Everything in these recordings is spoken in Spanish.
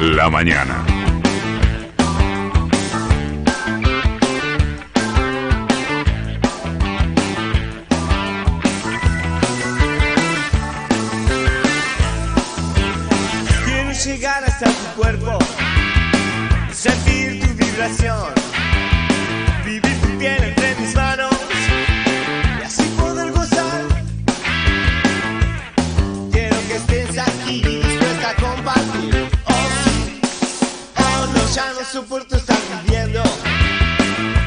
la mañana. Quiero llegar hasta tu cuerpo, sentir tu vibración, vivir tu piel entre mis manos ya no soporto estar viviendo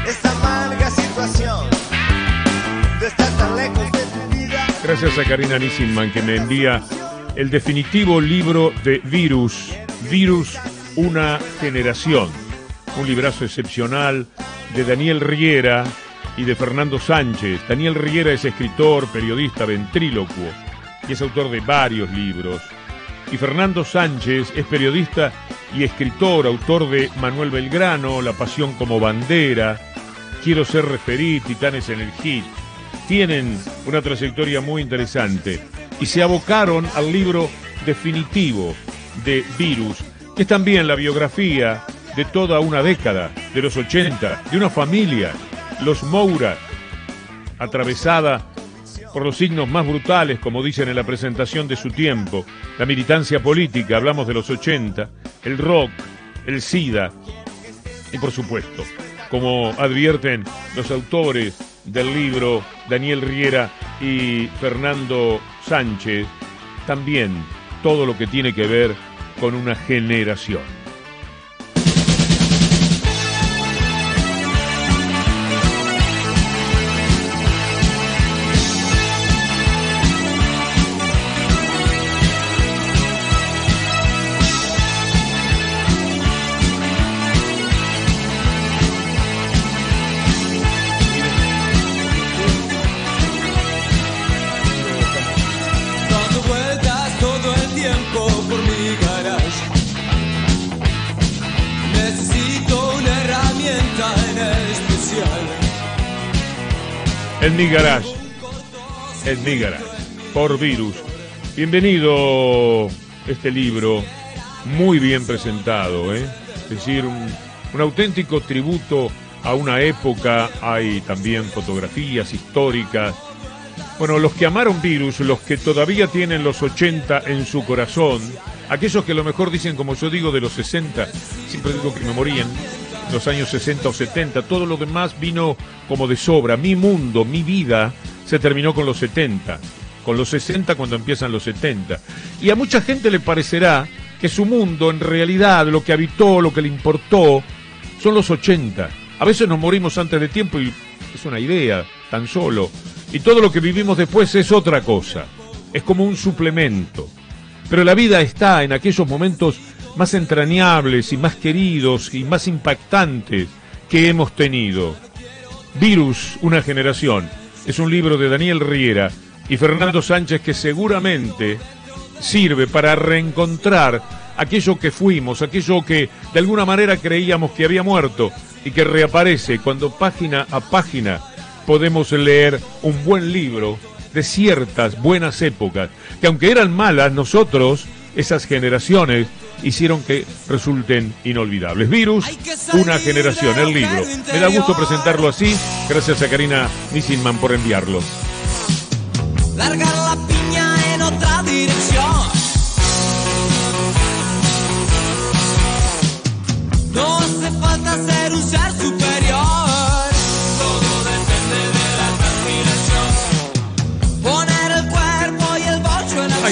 esta amarga situación de estar tan lejos de tu vida. Gracias a Karina Nissinman que me envía el definitivo libro de Virus, Virus, una generación. Un librazo excepcional de Daniel Riera y de Fernando Sánchez. Daniel Riera es escritor, periodista, ventrílocuo y es autor de varios libros. Y Fernando Sánchez es periodista y escritor, autor de Manuel Belgrano, La Pasión como Bandera, Quiero ser referí, Titanes en el Hit. Tienen una trayectoria muy interesante y se abocaron al libro definitivo de Virus, que es también la biografía de toda una década, de los 80, de una familia, los Moura, atravesada por los signos más brutales, como dicen en la presentación de su tiempo, la militancia política, hablamos de los 80, el rock, el SIDA, y por supuesto, como advierten los autores del libro Daniel Riera y Fernando Sánchez, también todo lo que tiene que ver con una generación. En mi garage, en por virus. Bienvenido este libro, muy bien presentado, ¿eh? es decir, un, un auténtico tributo a una época, hay también fotografías históricas. Bueno, los que amaron virus, los que todavía tienen los 80 en su corazón, aquellos que a lo mejor dicen como yo digo de los 60, siempre digo que me morían, los años 60 o 70, todo lo demás vino como de sobra. Mi mundo, mi vida se terminó con los 70, con los 60 cuando empiezan los 70. Y a mucha gente le parecerá que su mundo en realidad, lo que habitó, lo que le importó, son los 80. A veces nos morimos antes de tiempo y es una idea, tan solo. Y todo lo que vivimos después es otra cosa. Es como un suplemento. Pero la vida está en aquellos momentos más entrañables y más queridos y más impactantes que hemos tenido. Virus, una generación, es un libro de Daniel Riera y Fernando Sánchez que seguramente sirve para reencontrar aquello que fuimos, aquello que de alguna manera creíamos que había muerto y que reaparece cuando página a página podemos leer un buen libro de ciertas buenas épocas, que aunque eran malas, nosotros, esas generaciones, hicieron que resulten inolvidables. Virus, una generación, el libro. Me da gusto presentarlo así, gracias a Karina Nissinman por enviarlo. Largar la piña en otra dirección. No hace falta ser un ser superior.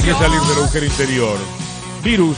Que salir del agujero interior. Virus,